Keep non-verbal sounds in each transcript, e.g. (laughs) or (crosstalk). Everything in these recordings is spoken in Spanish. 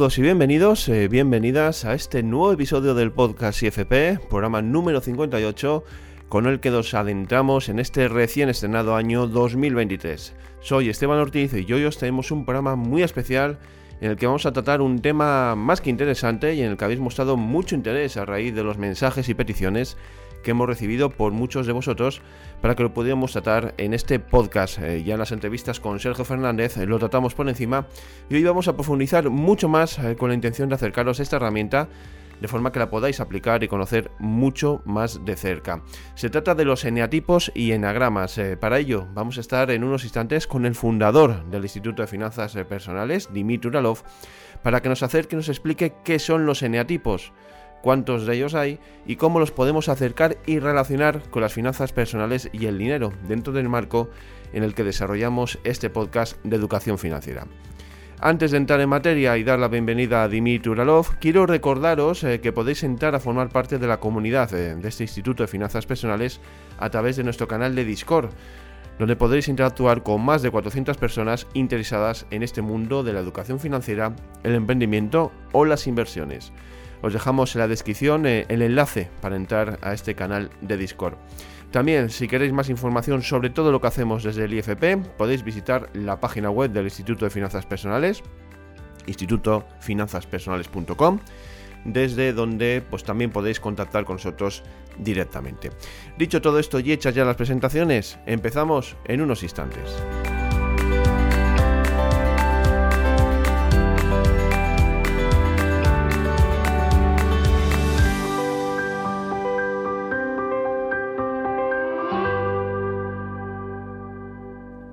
Saludos y bienvenidos, eh, bienvenidas a este nuevo episodio del podcast IFP, programa número 58, con el que nos adentramos en este recién estrenado año 2023. Soy Esteban Ortiz y hoy os tenemos un programa muy especial en el que vamos a tratar un tema más que interesante y en el que habéis mostrado mucho interés a raíz de los mensajes y peticiones que hemos recibido por muchos de vosotros para que lo pudiéramos tratar en este podcast. Eh, ya en las entrevistas con Sergio Fernández eh, lo tratamos por encima y hoy vamos a profundizar mucho más eh, con la intención de acercaros a esta herramienta de forma que la podáis aplicar y conocer mucho más de cerca. Se trata de los eneatipos y enagramas. para ello vamos a estar en unos instantes con el fundador del Instituto de Finanzas Personales, Dimitri Uralov, para que nos acerque y nos explique qué son los eneatipos cuántos de ellos hay y cómo los podemos acercar y relacionar con las finanzas personales y el dinero dentro del marco en el que desarrollamos este podcast de educación financiera. Antes de entrar en materia y dar la bienvenida a Dimitri Uralov, quiero recordaros eh, que podéis entrar a formar parte de la comunidad eh, de este Instituto de Finanzas Personales a través de nuestro canal de Discord, donde podréis interactuar con más de 400 personas interesadas en este mundo de la educación financiera, el emprendimiento o las inversiones. Os dejamos en la descripción eh, el enlace para entrar a este canal de Discord. También, si queréis más información sobre todo lo que hacemos desde el IFP, podéis visitar la página web del Instituto de Finanzas Personales, institutofinanzaspersonales.com, desde donde pues también podéis contactar con nosotros directamente. Dicho todo esto y hechas ya las presentaciones, empezamos en unos instantes.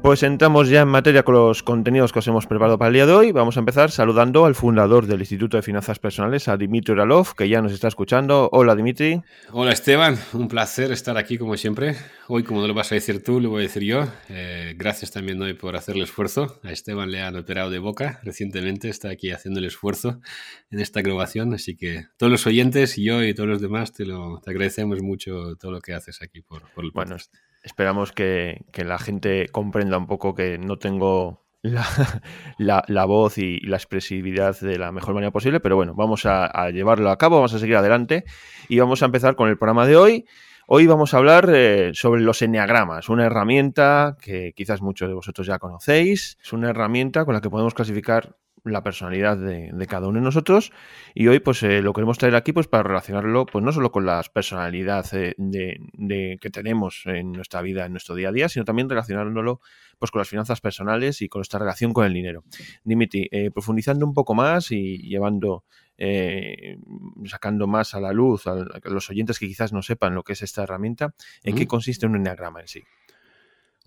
Pues entramos ya en materia con los contenidos que os hemos preparado para el día de hoy. Vamos a empezar saludando al fundador del Instituto de Finanzas Personales, a Dimitri Uralov, que ya nos está escuchando. Hola, Dimitri. Hola, Esteban. Un placer estar aquí como siempre. Hoy, como no lo vas a decir tú, lo voy a decir yo. Eh, gracias también hoy por hacer el esfuerzo. A Esteban le han operado de boca recientemente. Está aquí haciendo el esfuerzo en esta grabación. Así que todos los oyentes y yo y todos los demás te, lo, te agradecemos mucho todo lo que haces aquí por, por el podcast. Bueno, Esperamos que, la gente comprenda un poco que no tengo (laughs) la, voz y la expresividad de la mejor manera posible, pero bueno, vamos a, llevarlo a cabo, vamos a seguir adelante y vamos a empezar con el programa de hoy. Hoy vamos a hablar eh, sobre los enneagramas, una herramienta que quizás muchos de vosotros ya conocéis. Es una herramienta con la que podemos clasificar la personalidad de, cada uno de nosotros y hoy pues eh, lo queremos traer aquí pues para relacionarlo pues no solo con las personalidades eh, de, que tenemos en nuestra vida, en nuestro día a día, sino también relacionándolo pues con las finanzas personales y con nuestra relación con el dinero. Dimitri, eh, profundizando un poco más y llevando, sacando más a la luz a, los oyentes que quizás no sepan lo que es esta herramienta, ¿en qué consiste un enneagrama en sí?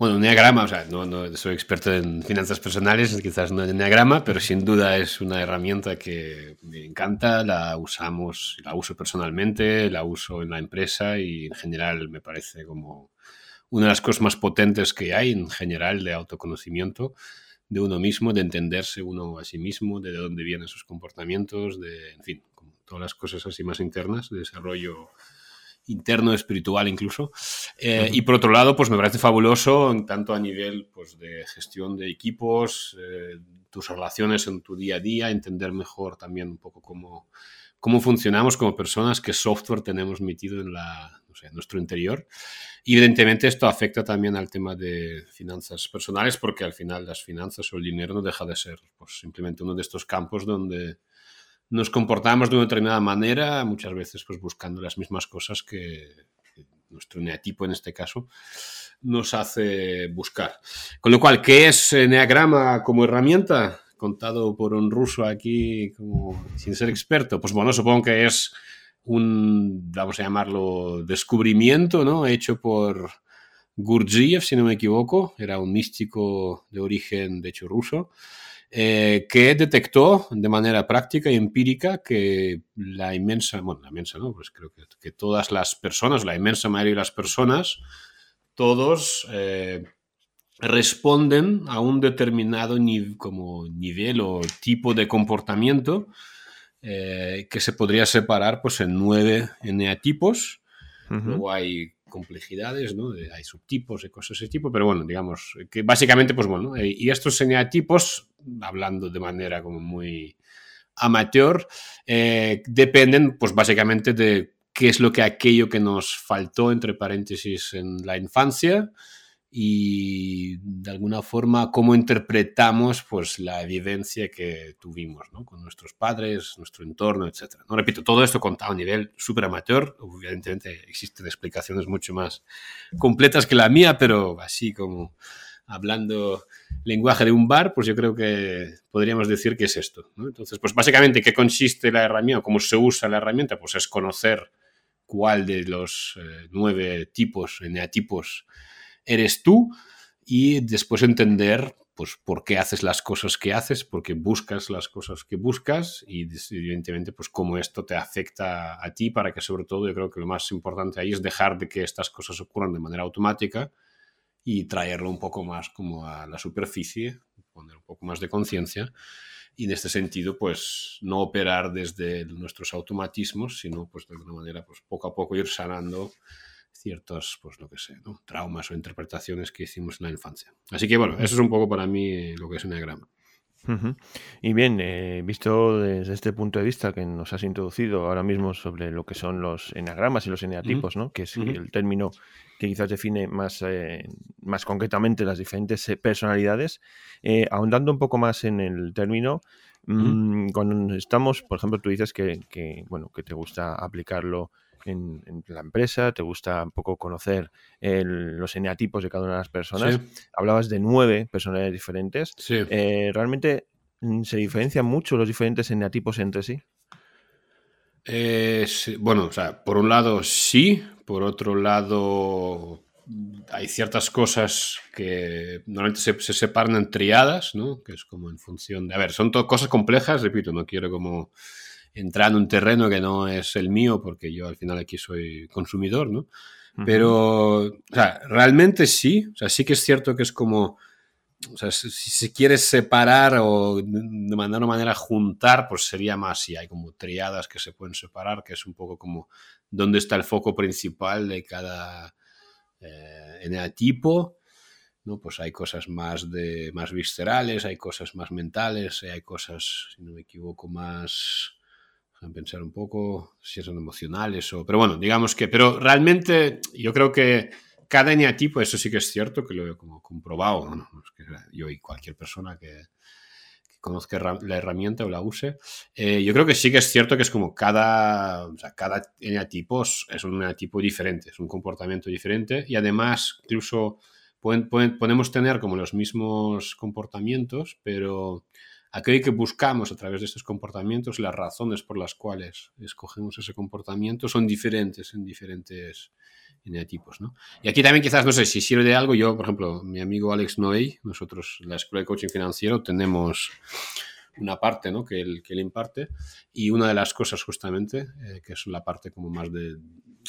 Bueno, un diagrama, o sea, no, soy experto en finanzas personales, quizás no en diagrama, pero sin duda es una herramienta que me encanta, la usamos, la uso personalmente, la uso en la empresa y en general me parece como una de las cosas más potentes que hay en general de autoconocimiento de uno mismo, de entenderse uno a sí mismo, de dónde vienen sus comportamientos, de, en fin, todas las cosas así más internas, de desarrollo interno, espiritual incluso. Eh, y por otro lado, pues me parece fabuloso, tanto a nivel pues, de gestión de equipos, eh, tus relaciones en tu día a día, entender mejor también un poco cómo, cómo funcionamos como personas, qué software tenemos metido en, la, nuestro interior. Y evidentemente esto afecta también al tema de finanzas personales, porque al final las finanzas o el dinero no deja de ser pues, simplemente uno de estos campos donde nos comportamos de una determinada manera, muchas veces pues buscando las mismas cosas que, nuestro neatipo en este caso nos hace buscar. Con lo cual, ¿qué es Neagrama como herramienta? Contado por un ruso aquí sin ser experto. Pues bueno, supongo que es un, vamos a llamarlo, descubrimiento, ¿no? Hecho por Gurdjieff, si no me equivoco. Era un místico de origen, de hecho, ruso eh, que detectó de manera práctica y empírica que la inmensa, bueno, la inmensa, ¿no? Pues creo que, todas las personas, la inmensa mayoría de las personas, todos eh, responden a un determinado como nivel o tipo de comportamiento eh, que se podría separar pues, en nueve eneatipos. Luego hay complejidades, ¿no? hay subtipos y cosas de ese tipo, pero bueno, digamos que básicamente, pues bueno, y estos eneatipos hablando de manera como muy amateur, eh, dependen pues básicamente de qué es lo que aquello que nos faltó, entre paréntesis, en la infancia y de alguna forma cómo interpretamos pues la vivencia que tuvimos ¿no? con nuestros padres, nuestro entorno, etc. No repito, todo esto contado a nivel súper amateur, evidentemente existen explicaciones mucho más completas que la mía, pero así como hablando lenguaje de un bar, pues yo creo que podríamos decir que es esto. Entonces, pues básicamente, ¿qué consiste la herramienta? ¿Cómo se usa la herramienta? Pues es conocer cuál de los eh, nueve tipos, eneatipos, eres tú y después entender pues por qué haces las cosas que haces, por qué buscas las cosas que buscas y evidentemente pues cómo esto te afecta a ti para que sobre todo yo creo que lo más importante ahí es dejar de que estas cosas ocurran de manera automática y traerlo un poco más como a la superficie, poner un poco más de conciencia y en este sentido, pues no operar desde nuestros automatismos, sino pues de alguna manera, pues poco a poco ir sanando ciertos, pues lo que sé, ¿no? traumas o interpretaciones que hicimos en la infancia. Así que bueno, eso es un poco para mí lo que es Enneagrama. Y bien, eh, visto desde este punto de vista que nos has introducido ahora mismo sobre lo que son los enagramas y los eneatipos, ¿no? que es el término que quizás define más, eh, más concretamente las diferentes eh, personalidades, ahondando un poco más en el término, mm, cuando estamos, por ejemplo, tú dices que, que, bueno, que te gusta aplicarlo en, la empresa, te gusta un poco conocer los eneatipos de cada una de las personas. Hablabas de nueve personalidades diferentes. Eh, ¿Realmente mm, se diferencian mucho los diferentes eneatipos entre sí? Eh, bueno, o sea, por un lado sí, por otro lado hay ciertas cosas que normalmente se, se, separan en triadas, ¿no? Que es como en función de... A ver, son todas cosas complejas, repito, no quiero como entrar en un terreno que no es el mío, porque yo al final aquí soy consumidor, ¿no? Pero, o sea, realmente sí, o sea, sí que es cierto que es como, o sea, si, se quiere separar o de manera, manera juntar, pues sería más si hay como triadas que se pueden separar, que es un poco como dónde está el foco principal de cada eh, eneatipo. ¿no? Pues hay cosas más, de, más viscerales, hay cosas más mentales, hay cosas, si no me equivoco, más pensar un poco si son emocionales o... Pero bueno, digamos que... Pero realmente yo creo que cada eneatipo, eso sí que es cierto, que lo he como comprobado, yo y cualquier persona que, conozca la herramienta o la use, eh, yo creo que sí que es cierto que es como cada, o sea, cada eneatipo es un eneatipo diferente, es un comportamiento diferente y además incluso podemos tener como los mismos comportamientos, pero aquello que buscamos a través de estos comportamientos, las razones por las cuales escogemos ese comportamiento son diferentes en diferentes eneatipos. ¿no? Y aquí también quizás, no sé, si sirve de algo, yo, por ejemplo, mi amigo Alex Noey, nosotros, la Escuela de Coaching Financiero, tenemos una parte ¿no? que, él, que él imparte y una de las cosas justamente, eh, que es la parte como más de,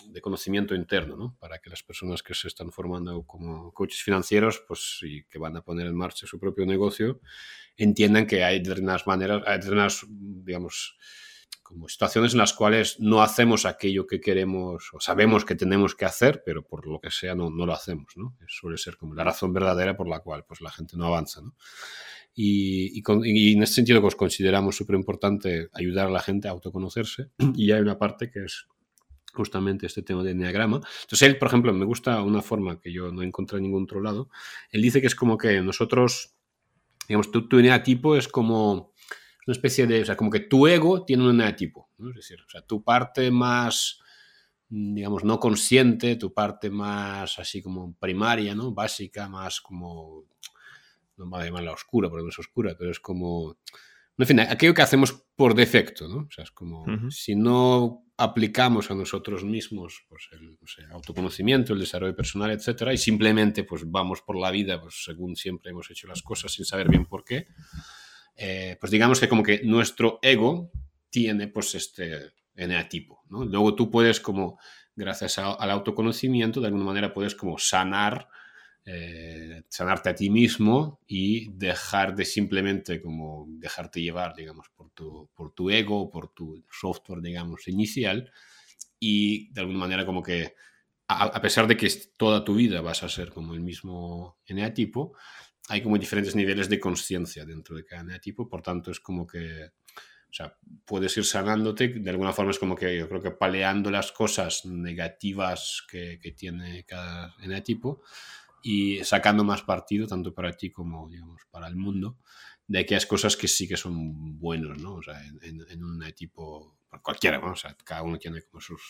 de conocimiento interno, ¿no? Para que las personas que se están formando como coaches financieros, pues y que van a poner en marcha su propio negocio, entiendan que hay determinadas maneras, hay determinadas, digamos, como situaciones en las cuales no hacemos aquello que queremos o sabemos que tenemos que hacer, pero por lo que sea no, lo hacemos, ¿no? suele ser como la razón verdadera por la cual pues, la gente no avanza, ¿no? Y, en ese sentido pues, consideramos súper importante ayudar a la gente a autoconocerse (clears throat) y hay una parte que es justamente este tema de enneagrama. Entonces él, por ejemplo, me gusta una forma que yo no encontré en ningún otro lado. Él dice que es como que nosotros, digamos, tu, tu eneatipo es como una especie de, o sea, como que tu ego tiene un eneatipo, ¿no? Es decir, o sea, tu parte más, digamos, no consciente, tu parte más así como primaria, ¿no? Básica, más como, no me voy a llamarla oscura porque no es oscura, pero es como, en fin, aquello que hacemos por defecto, ¿no? O sea, es como, si no aplicamos a nosotros mismos pues, el autoconocimiento, el desarrollo personal, etcétera, y simplemente pues, vamos por la vida pues, según siempre hemos hecho las cosas sin saber bien por qué, eh, pues digamos que como que nuestro ego tiene pues este eneatipo. ¿no? Luego tú puedes como, gracias al autoconocimiento, de alguna manera puedes como sanar eh, sanarte a ti mismo y dejar de simplemente como dejarte llevar, digamos, por tu, por tu ego, por tu software, digamos, inicial y de alguna manera como que a, pesar de que toda tu vida vas a ser como el mismo eneatipo, hay como diferentes niveles de conciencia dentro de cada eneatipo, por tanto es como que O sea, puedes ir sanándote, de alguna forma es como que yo creo que paleando las cosas negativas que, que tiene cada eneatipo y sacando más partido, tanto para ti como, digamos, para el mundo, de aquellas cosas que sí que son buenos, ¿no? O sea, en, en un eneatipo, cualquiera, ¿no? O sea, cada uno tiene como sus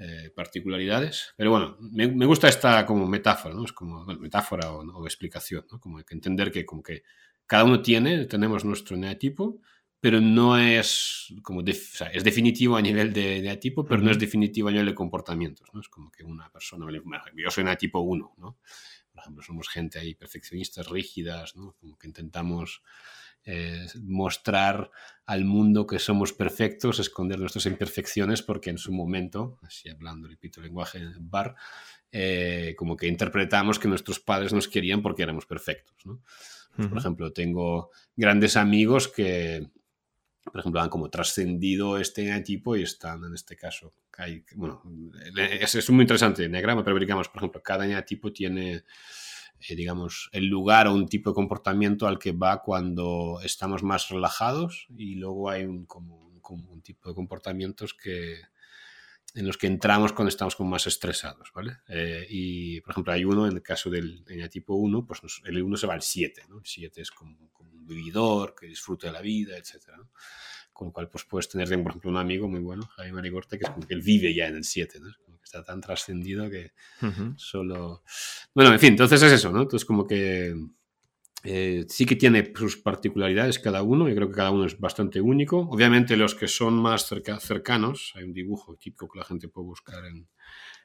eh, particularidades. Pero bueno, me, me, gusta esta como metáfora, ¿no? Es como bueno, metáfora o, o, explicación, ¿no? Como que entender que como que cada uno tiene, tenemos nuestro eneatipo, pero no es como, def, o sea, es definitivo a nivel de, de tipo, pero uh -huh. no es definitivo a nivel de comportamientos, ¿no? Es como que una persona, yo soy tipo 1, ¿no? Por ejemplo, somos gente ahí perfeccionistas, rígidas, ¿no? Como que intentamos eh, mostrar al mundo que somos perfectos, esconder nuestras imperfecciones, porque en su momento, así hablando, repito, lenguaje bar, eh, como que interpretamos que nuestros padres nos querían porque éramos perfectos, ¿no? Pues, uh -huh. Por ejemplo, tengo grandes amigos que, por ejemplo, han como trascendido este tipo y están, en este caso, hay, bueno, es, es, muy interesante el diagrama, pero digamos, por ejemplo, cada tipo tiene, eh, digamos, el lugar o un tipo de comportamiento al que va cuando estamos más relajados y luego hay un, como, como un tipo de comportamientos que, en los que entramos cuando estamos como más estresados, ¿vale? Eh, y, por ejemplo, hay uno, en el caso del tipo 1, pues el 1 se va al 7, ¿no? El 7 es como, como, vividor que disfruta de la vida, etc. ¿no? Con lo cual, pues puedes tener, por ejemplo, un amigo muy bueno, Jaime Marigorte, que es como que él vive ya en el 7, ¿no? Como que está tan trascendido que uh -huh. solo... Bueno, en fin, entonces es eso, ¿no? Entonces como que eh, sí que tiene sus particularidades cada uno, yo creo que cada uno es bastante único. Obviamente los que son más cerca, cercanos, hay un dibujo típico que la gente puede buscar en,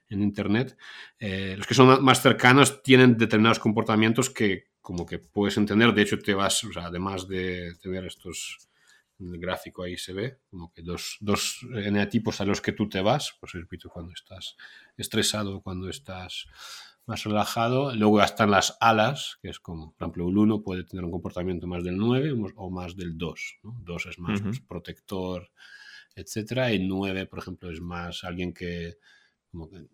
en internet, eh, los que son más cercanos tienen determinados comportamientos que como que puedes entender, de hecho te vas, o sea, además de tener estos, en el gráfico ahí se ve, como que dos, dos eneatipos a los que tú te vas, pues repito, cuando estás estresado, cuando estás más relajado. Luego están las alas, que es como, por ejemplo, el 1 puede tener un comportamiento más del 9 o más del 2. ¿no? 2 es más uh -huh. pues, protector, etcétera. Y 9, por ejemplo, es más alguien que,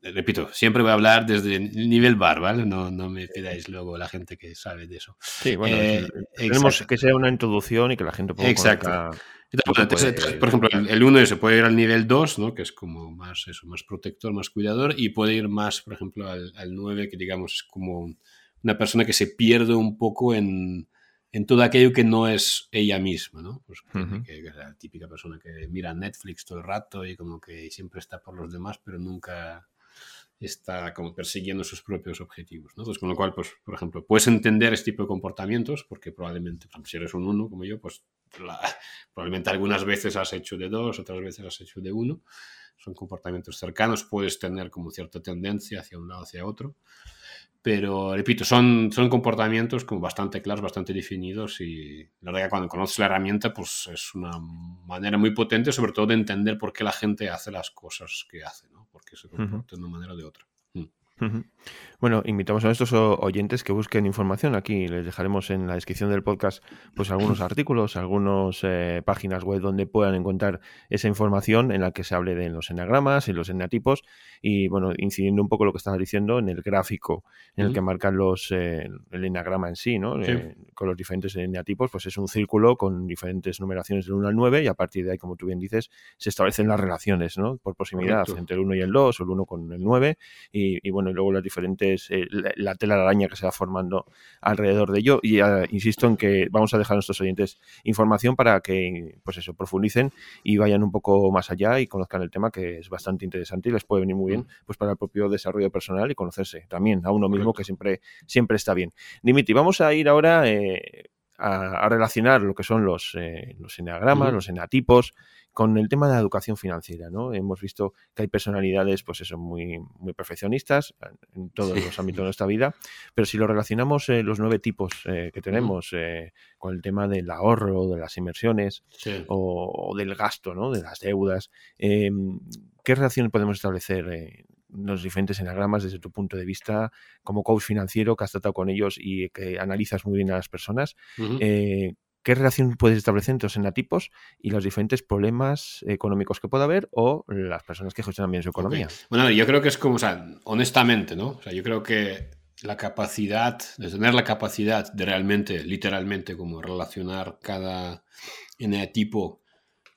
repito, siempre voy a hablar desde el nivel bar, ¿vale? No, no me pidáis luego la gente que sabe de eso. Sí, bueno, eh, tenemos que sea una introducción y que la gente pueda Exacto. Conectar entonces, puede... por ejemplo, el 1 se puede ir al nivel 2, ¿no? que es como más, eso, más protector, más cuidador, y puede ir más, por ejemplo, al, al 9, que digamos es como una persona que se pierde un poco en, en todo aquello que no es ella misma, ¿no? Pues, uh -huh. que, que, es la típica persona que mira Netflix todo el rato y como que siempre está por los demás, pero nunca está como persiguiendo sus propios objetivos. ¿no? Entonces, con lo cual, pues, por ejemplo, puedes entender este tipo de comportamientos porque probablemente, si eres un uno como yo, pues la, probablemente algunas veces has hecho de dos, otras veces has hecho de uno. Son comportamientos cercanos, puedes tener como cierta tendencia hacia un lado, hacia otro. Pero, repito, son, son comportamientos como bastante claros, bastante definidos y la verdad que cuando conoces la herramienta, pues es una manera muy potente, sobre todo de entender por qué la gente hace las cosas que hace, ¿no? Porque se comporta uh -huh. de una manera o de otra. Bueno, invitamos a estos oyentes que busquen información. Aquí les dejaremos en la descripción del podcast pues algunos (clears throat) artículos, algunas eh, páginas web donde puedan encontrar esa información en la que se hable de los enagramas y los eneatipos y bueno, incidiendo un poco lo que estabas diciendo en el gráfico en el que marcan los eh, el enagrama en sí, ¿no? Sí. Eh, con los diferentes eneatipos, pues es un círculo con diferentes numeraciones del 1 al 9 y a partir de ahí, como tú bien dices, se establecen las relaciones, ¿no? Por proximidad Correcto. entre el 1 y el 2 o el 1 con el 9 y, y bueno, y luego las diferentes eh, la, la, tela de araña que se va formando alrededor de ello. Y uh, insisto en que vamos a dejar a nuestros oyentes información para que, pues eso, profundicen y vayan un poco más allá y conozcan el tema que es bastante interesante y les puede venir muy bien, pues para el propio desarrollo personal y conocerse también a uno mismo, que siempre, siempre está bien. Dimiti, vamos a ir ahora eh, a, a, relacionar lo que son los, eh, los eneagramas, uh -huh. los eneatipos, con el tema de la educación financiera, ¿no? Hemos visto que hay personalidades, pues eso, muy, muy perfeccionistas en todos sí. los ámbitos de nuestra vida, pero si lo relacionamos eh, los nueve tipos eh, que tenemos eh, con el tema del ahorro, de las inversiones sí. o, o, del gasto, ¿no? De las deudas, em, ¿qué relación podemos establecer los diferentes enagramas desde tu punto de vista como coach financiero que has tratado con ellos y que analizas muy bien a las personas? Uh -huh. eh, qué relación puedes establecer entre los enatipos y los diferentes problemas económicos que pueda haber o las personas que gestionan bien su economía. Okay. Bueno, yo creo que es como, o sea, honestamente, ¿no? O sea, yo creo que la capacidad, de tener la capacidad de realmente, literalmente, como relacionar cada enetipo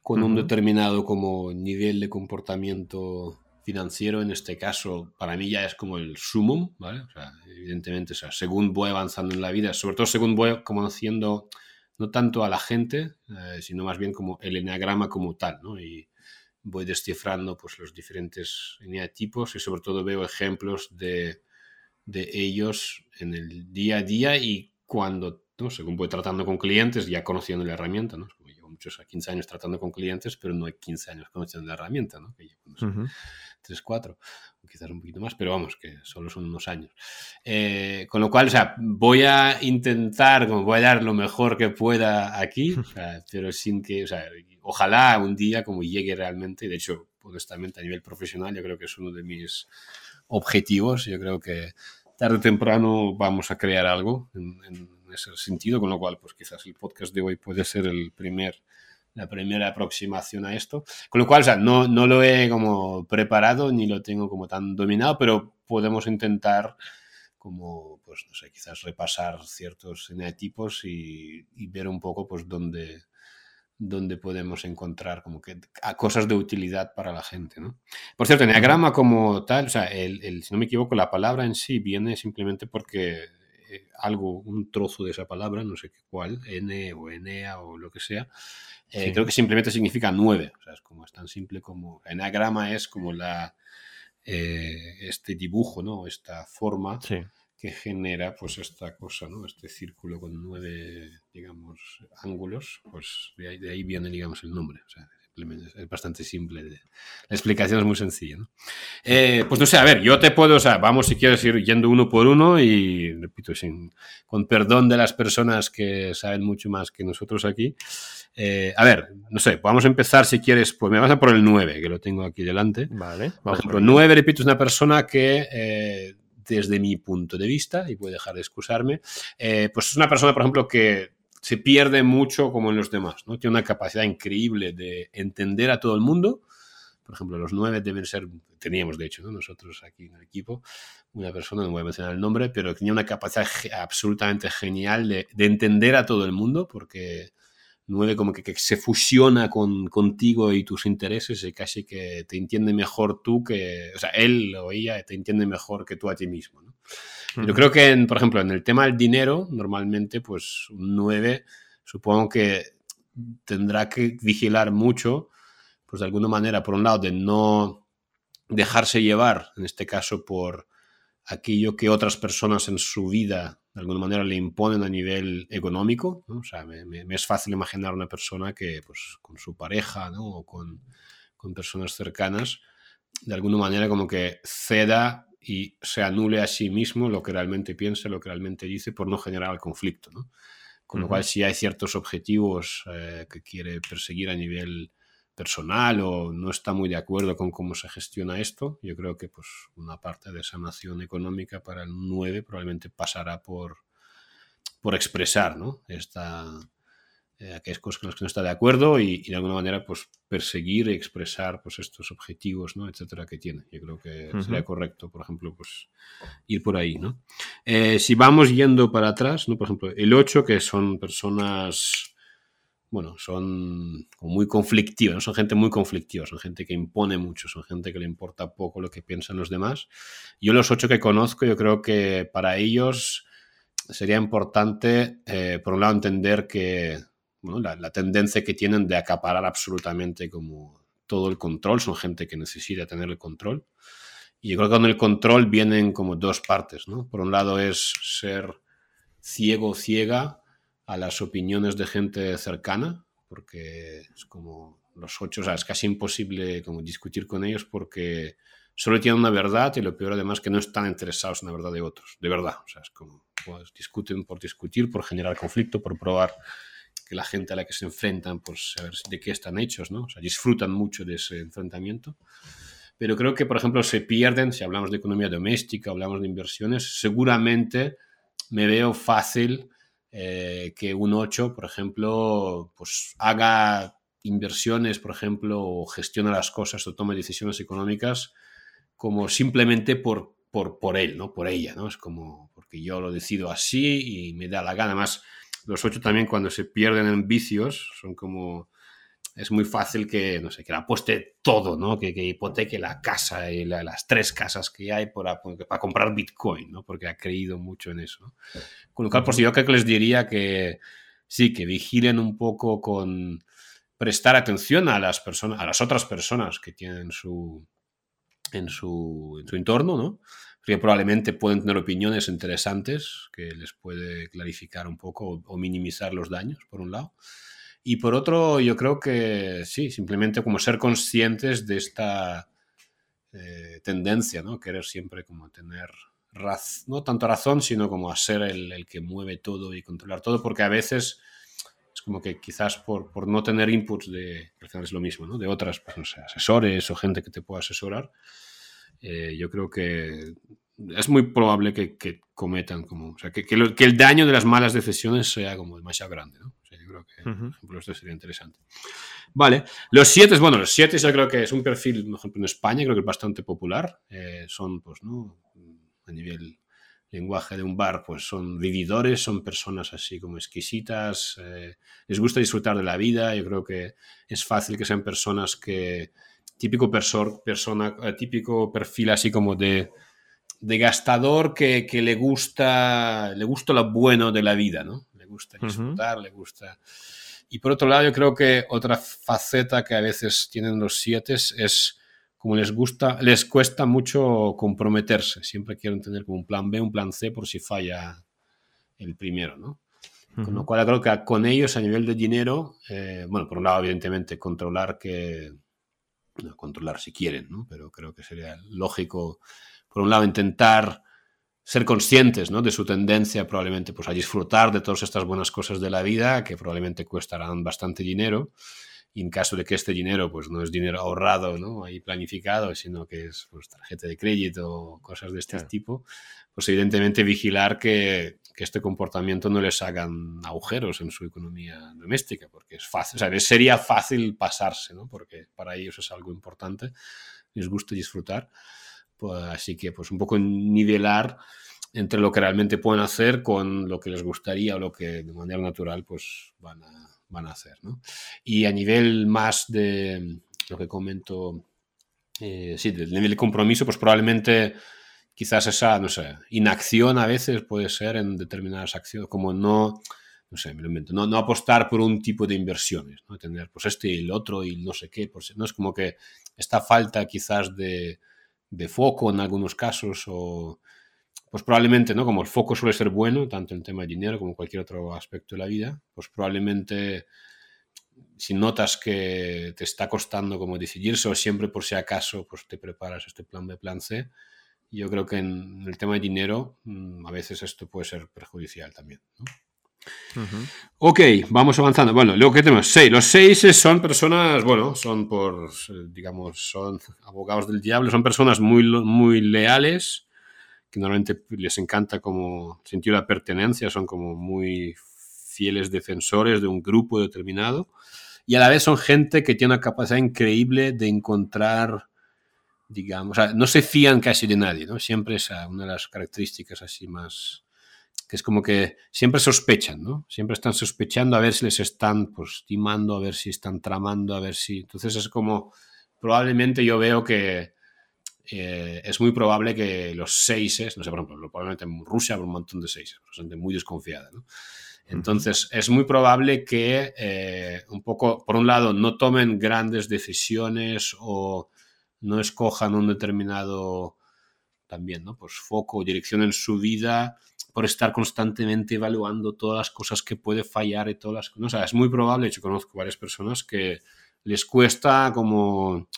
con un determinado como nivel de comportamiento financiero, en este caso, para mí ya es como el sumum, ¿vale? O sea, evidentemente, según voy avanzando en la vida, sobre todo según voy conociendo no tanto a la gente, eh, sino más bien como el eneagrama como tal, ¿no? Y voy descifrando pues los diferentes eneatipos y sobre todo veo ejemplos de, ellos en el día a día y cuando, según voy tratando con clientes, ya conociendo la herramienta, ¿no? Muchos 15 años tratando con clientes, pero no hay 15 años conociendo la herramienta, ¿no? Que llevo, 3, 4, o quizás un poquito más, pero vamos, que solo son unos años. Eh, con lo cual, o sea, voy a intentar, como voy a dar lo mejor que pueda aquí, (laughs) pero sin que, o sea, ojalá un día como llegue realmente, de hecho, honestamente a nivel profesional, yo creo que es uno de mis objetivos, yo creo que tarde o temprano vamos a crear algo en, en ese sentido, con lo cual, pues quizás el podcast de hoy puede ser el primer la primera aproximación a esto. Con lo cual, o sea, no, no lo he como preparado ni lo tengo como tan dominado, pero podemos intentar como, pues no sé, quizás repasar ciertos eneatipos y, y ver un poco pues dónde, dónde podemos encontrar como que a cosas de utilidad para la gente, ¿no? Por cierto, eneagrama como tal, o sea, el, el, si no me equivoco, la palabra en sí viene simplemente porque eh, algo, un trozo de esa palabra, no sé cuál, N o Enea o lo que sea, eh, creo que simplemente significa nueve. O sea, es como es tan simple como. Enagrama es como la eh, este dibujo, ¿no? Esta forma que genera pues esta cosa, ¿no? Este círculo con nueve, digamos, ángulos. Pues de ahí, de ahí viene, digamos, el nombre. O sea, es bastante simple. La explicación es muy sencilla. ¿no? Eh, pues no sé, a ver, yo te puedo, o sea, vamos si quieres ir yendo uno por uno y, repito, sin, con perdón de las personas que saben mucho más que nosotros aquí. Eh, a ver, no sé, vamos a empezar si quieres, pues me vas a por el 9, que lo tengo aquí delante. Vale. Por ejemplo, 9, repito, es una persona que... Eh, desde mi punto de vista, y voy a dejar de excusarme, pues es una persona, por ejemplo, que se pierde mucho como en los demás, ¿no? Tiene una capacidad increíble de entender a todo el mundo. Por ejemplo, los nueve deben ser, teníamos de hecho, ¿no? nosotros aquí en el equipo, una persona, no voy a mencionar el nombre, pero tenía una capacidad absolutamente genial de entender a todo el mundo, porque nueve como que, que se fusiona con, contigo y tus intereses y casi que te entiende mejor tú que, o sea, él o ella te entiende mejor que tú a ti mismo, ¿no? Yo creo que, en, por ejemplo, en el tema del dinero, normalmente, pues un 9, supongo que tendrá que vigilar mucho, pues de alguna manera, por un lado, de no dejarse llevar, en este caso, por aquello que otras personas en su vida de alguna manera le imponen a nivel económico. ¿no? O sea, me, me, es fácil imaginar una persona que, pues, con su pareja ¿no? o con, con personas cercanas, de alguna manera como que ceda y se anule a sí mismo lo que realmente piensa, lo que realmente dice, por no generar el conflicto. ¿no? Con lo cual, si hay ciertos objetivos eh, que quiere perseguir a nivel personal o no está muy de acuerdo con cómo se gestiona esto, yo creo que pues, una parte de esa nación económica para el 9 probablemente pasará por, por expresar ¿no? esta, eh, aquellas cosas con las que no está de acuerdo y, y, de alguna manera pues perseguir y expresar pues estos objetivos, ¿no? etcétera, que tiene. Yo creo que uh -huh. sería correcto, por ejemplo, pues ir por ahí, ¿no? Eh, si vamos yendo para atrás, ¿no? Por ejemplo, el 8, que son personas, bueno, son muy conflictivas, ¿no? son gente muy conflictiva, son gente que impone mucho, son gente que le importa poco lo que piensan los demás. Yo los 8 que conozco, yo creo que para ellos sería importante, eh, por un lado, entender que bueno, la, la, tendencia que tienen de acaparar absolutamente como todo el control, son gente que necesita tener el control. Y yo creo que con el control vienen como dos partes, ¿no? Por un lado es ser ciego ciega a las opiniones de gente cercana, porque es como los ocho, o sea, es casi imposible como discutir con ellos porque solo tienen una verdad y lo peor además que no están interesados en la verdad de otros, de verdad, o sea, es como pues, discuten por discutir, por generar conflicto, por probar que la gente a la que se enfrentan, pues saber de qué están hechos, ¿no? O sea, disfrutan mucho de ese enfrentamiento. Pero creo que, por ejemplo, se pierden, si hablamos de economía doméstica, hablamos de inversiones, seguramente me veo fácil eh, que un 8, por ejemplo, pues haga inversiones, por ejemplo, o gestione las cosas o tome decisiones económicas como simplemente por, por, por él, ¿no? Por ella, ¿no? Es como porque yo lo decido así y me da la gana. Más, los ocho también cuando se pierden en vicios son como es muy fácil que, no sé, que la apueste todo, ¿no? Que, que hipoteque la casa y las tres casas que hay para, para, comprar Bitcoin, ¿no? Porque ha creído mucho en eso. Con lo cual, pues yo creo que les diría que sí, que vigilen un poco con prestar atención a las personas, a las otras personas que tienen su, en su, en su entorno, ¿no? Porque probablemente pueden tener opiniones interesantes que les puede clarificar un poco o minimizar los daños, por un lado. Y por otro, yo creo que sí, simplemente como ser conscientes de esta eh, tendencia, ¿no? Querer siempre como tener no tanto razón, sino como a ser el, que mueve todo y controlar todo, porque a veces es como que quizás por, por no tener inputs de, es lo mismo, ¿no? De otras, pues, no sé, asesores o gente que te pueda asesorar, eh, yo creo que es muy probable que, que cometan como, o sea, que, que, el daño de las malas decisiones sea como demasiado grande, ¿no? Creo que, por ejemplo, esto sería interesante. Vale, los siete, bueno, los siete yo creo que es un perfil, por ejemplo, en España, creo que es bastante popular. Eh, son, pues, ¿no? A nivel lenguaje de un bar, pues son vividores, son personas así como exquisitas, eh, les gusta disfrutar de la vida, yo creo que es fácil que sean personas que, típico persona, eh, típico perfil así como de, de gastador que, que, le gusta, le gusta lo bueno de la vida, ¿no? Gusta disfrutar, le gusta... Y por otro lado, yo creo que otra faceta que a veces tienen los siete es como les gusta, les cuesta mucho comprometerse. Siempre quieren tener como un plan B, un plan C por si falla el primero, ¿no? Con lo cual creo que con ellos a nivel de dinero, eh, bueno, por un lado evidentemente controlar que, no, controlar si quieren, ¿no? Pero creo que sería lógico, por un lado intentar ser conscientes ¿no? de su tendencia probablemente pues, a disfrutar de todas estas buenas cosas de la vida que probablemente cuestarán bastante dinero y en caso de que este dinero pues no es dinero ahorrado ¿no? ahí planificado sino que es pues, tarjeta de crédito o cosas de este tipo pues evidentemente vigilar que, que, este comportamiento no les hagan agujeros en su economía doméstica porque es fácil o sea, sería fácil pasarse ¿no? porque para ellos es algo importante les gusta disfrutar pues, así que pues un poco nivelar entre lo que realmente pueden hacer con lo que les gustaría o lo que de manera natural pues van a, van a hacer. ¿no? Y a nivel más de lo que comento, eh, sí, del nivel de compromiso, pues probablemente quizás esa, no sé, inacción a veces puede ser en determinadas acciones, como no, no sé, me lo invento, no, no apostar por un tipo de inversiones, ¿no? tener pues este y el otro y no sé qué, pues, no es como que esta falta quizás de, de foco en algunos casos o pues probablemente, ¿no? Como el foco suele ser bueno, tanto en tema de dinero como en cualquier otro aspecto de la vida, pues probablemente si notas que te está costando como decidirse o siempre por si acaso pues te preparas este plan B, plan C, yo creo que en el tema de dinero mm, a veces esto puede ser perjudicial también. ¿no? Ok, vamos avanzando. Bueno, luego que tenemos seis. Los seis son personas, bueno, son por, digamos, son abogados del diablo, son personas muy, muy leales, que normalmente les encanta como sentir la pertenencia, son como muy fieles defensores de un grupo determinado, y a la vez son gente que tiene una capacidad increíble de encontrar, digamos, no se fían casi de nadie, ¿no? Siempre es una de las características así más que es como que siempre sospechan, ¿no? Siempre están sospechando a ver si les están pues timando, a ver si están tramando, a ver si... Entonces es como, probablemente yo veo que eh, es muy probable que los seises, no sé, por ejemplo, probablemente en Rusia hay un montón de seises, gente muy desconfiada, ¿no? Entonces, es muy probable que eh, un poco, por un lado, no tomen grandes decisiones o no escojan un determinado también, ¿no? Pues foco o dirección en su vida por estar constantemente evaluando todas las cosas que puede fallar y todas las cosas. O es muy probable, hecho conozco varias personas que les cuesta como,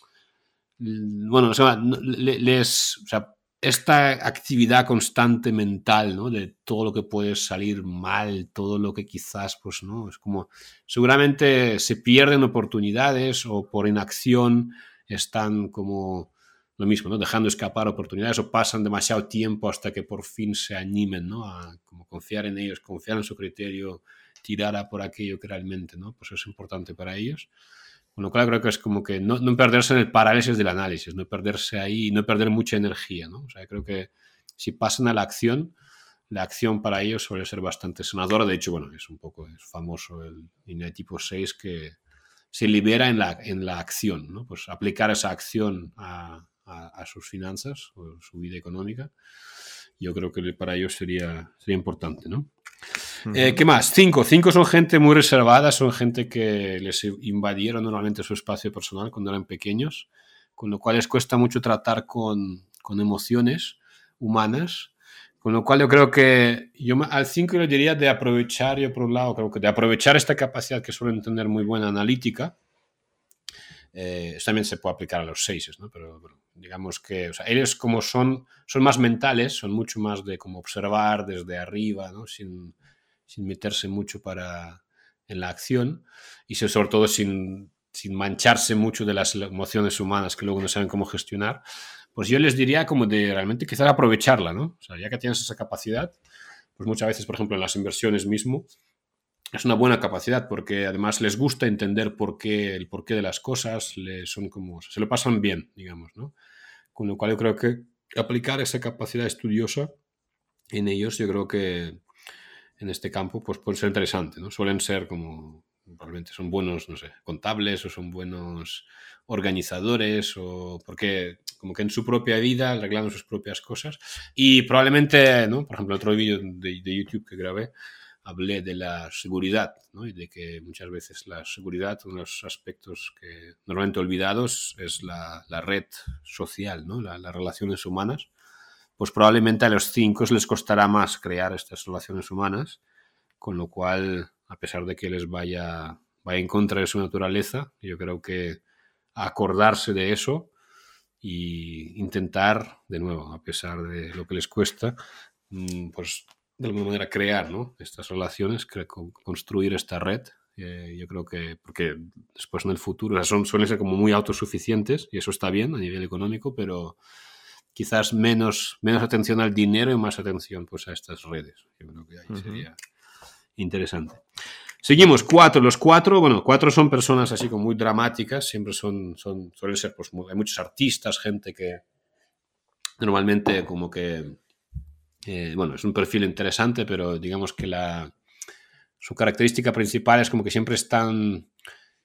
bueno, o sea, les, o sea, esta actividad constante mental, ¿no? De todo lo que puede salir mal, todo lo que quizás, pues, ¿no? Es como, seguramente se pierden oportunidades o por inacción están como lo mismo, ¿no? Dejando escapar oportunidades o pasan demasiado tiempo hasta que por fin se animen, ¿no? A como confiar en ellos, confiar en su criterio, tirar a por aquello que realmente, ¿no? Pues es importante para ellos. Con lo cual creo que es como que no, no perderse en el parálisis del análisis, no perderse ahí no perder mucha energía, ¿no? O sea, creo que si pasan a la acción, la acción para ellos suele ser bastante sonadora. De hecho, bueno, es un poco es famoso el INE tipo 6 que se libera en la, en la acción, ¿no? Pues aplicar esa acción a, a, sus finanzas o su vida económica, yo creo que para ellos sería, sería importante, ¿no? Eh, ¿Qué más? Cinco. Cinco son gente muy reservada, son gente que les invadieron normalmente su espacio personal cuando eran pequeños, con lo cual les cuesta mucho tratar con, con emociones humanas. Con lo cual yo creo que yo al 5 le diría de aprovechar, yo por un lado creo que de aprovechar esta capacidad que suelen tener muy buena analítica. Eh, también se puede aplicar a los 6, ¿no? Pero digamos que o sea, ellos como son, son más mentales, son mucho más de como observar desde arriba, ¿no? Sin, sin meterse mucho para, en la acción y sobre todo sin, sin mancharse mucho de las emociones humanas que luego no saben cómo gestionar pues yo les diría como de realmente quizás aprovecharla, ¿no? O sea, ya que tienes esa capacidad, pues muchas veces, por ejemplo, en las inversiones mismo, es una buena capacidad porque además les gusta entender por qué, el porqué de las cosas, les son como, se lo pasan bien, digamos, ¿no? Con lo cual yo creo que aplicar esa capacidad estudiosa en ellos, yo creo que en este campo, pues puede ser interesante, ¿no? Suelen ser como, probablemente son buenos, no sé, contables o son buenos organizadores o porque como que en su propia vida arreglando sus propias cosas y probablemente, ¿no? Por ejemplo, otro vídeo de, YouTube que grabé hablé de la seguridad ¿no? y de que muchas veces la seguridad, uno de los aspectos que normalmente olvidados es la, la red social, ¿no? las relaciones humanas. Pues probablemente a los cinco les costará más crear estas relaciones humanas, con lo cual, a pesar de que les vaya, vaya en contra de su naturaleza, yo creo que acordarse de eso y intentar, de nuevo, a pesar de lo que les cuesta, mm, pues de alguna manera crear ¿no? estas relaciones, construir esta red. Eh, yo creo que, porque después en el futuro, son, suelen ser como muy autosuficientes y eso está bien a nivel económico, pero quizás menos, menos atención al dinero y más atención pues, a estas redes. Yo creo que ahí sería interesante. Seguimos, cuatro. Los cuatro, bueno, cuatro son personas así como muy dramáticas, siempre son, son suelen ser, pues hay muchos artistas, gente que normalmente como que, eh, bueno, es un perfil interesante, pero digamos que la, su característica principal es como que siempre están,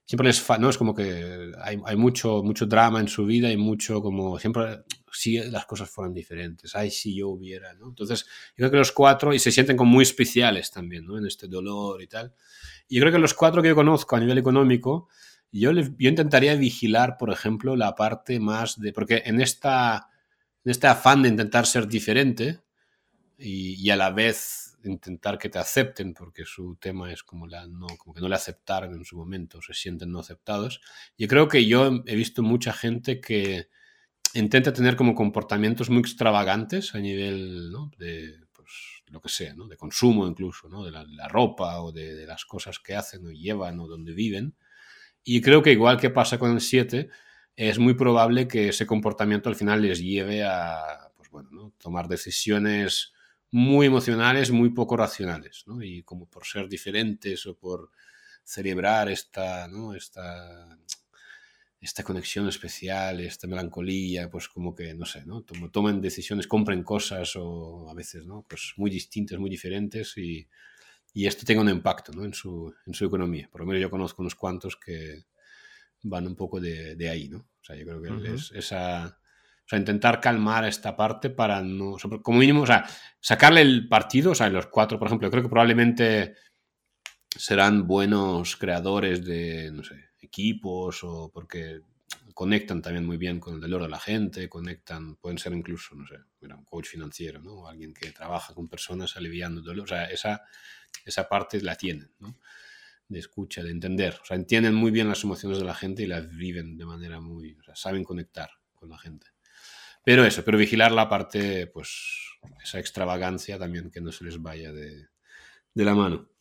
siempre les, fa, ¿no? Es como que hay, hay, mucho, mucho drama en su vida y mucho como, siempre si las cosas fueran diferentes, ay, si yo hubiera, ¿no? Entonces, yo creo que los cuatro, y se sienten como muy especiales también, ¿no? En este dolor y tal. Y yo creo que los cuatro que yo conozco a nivel económico, yo, yo intentaría vigilar, por ejemplo, la parte más de, porque en, esta, en este afán de intentar ser diferente y, y a la vez intentar que te acepten, porque su tema es como, la, no, como que no le aceptaron en su momento, se sienten no aceptados. Yo creo que yo he visto mucha gente que intenta tener como comportamientos muy extravagantes a nivel de pues, lo que sea, ¿no? de consumo incluso, ¿no? de la, ropa o de, las cosas que hacen o llevan o donde viven. Y creo que igual que pasa con el 7, es muy probable que ese comportamiento al final les lleve a pues bueno, ¿no? tomar decisiones muy emocionales, muy poco racionales. ¿no? Y como por ser diferentes o por celebrar esta, ¿no? esta esta conexión especial, esta melancolía, pues como que, no sé, ¿no? Tomen decisiones, compren cosas o a veces, ¿no? Pues muy distintas, muy diferentes y, y esto tenga un impacto, ¿no? En su, en su economía. Por lo menos yo conozco unos cuantos que van un poco de, de ahí, ¿no? O sea, yo creo que es esa... O sea, intentar calmar esta parte para no... como mínimo, o sea, sacarle el partido, o sea, los cuatro, por ejemplo, yo creo que probablemente serán buenos creadores de, no sé, equipos o porque conectan también muy bien con el dolor de la gente, conectan, pueden ser incluso, no sé, un coach financiero, ¿no? O alguien que trabaja con personas aliviando dolor, o sea, esa, esa parte la tienen, ¿no? De escucha, de entender, o sea, entienden muy bien las emociones de la gente y las viven de manera muy, o sea, saben conectar con la gente. Pero eso, pero vigilar la parte, pues, esa extravagancia también que no se les vaya de, de la mano.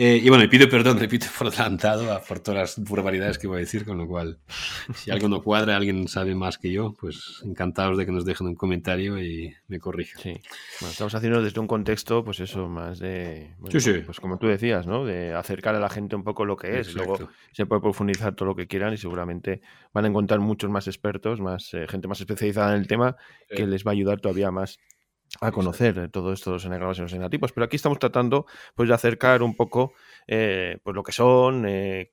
Eh, y bueno, y pido perdón, (laughs) repito por adelantado por todas las barbaridades que voy a decir, con lo cual, si algo no cuadra, alguien sabe más que yo, pues encantados de que nos dejen un comentario y me corrijan. Sí, bueno, estamos haciendo desde un contexto, pues eso, más de, pues como tú decías, ¿no? De acercar a la gente un poco lo que es, luego se puede profundizar todo lo que quieran y seguramente van a encontrar muchos más expertos, más eh, gente más especializada en el tema que les va a ayudar todavía más a conocer todos estos enagramas y los eneatipos, pero aquí estamos tratando pues, de acercar un poco eh, pues, lo que son, eh,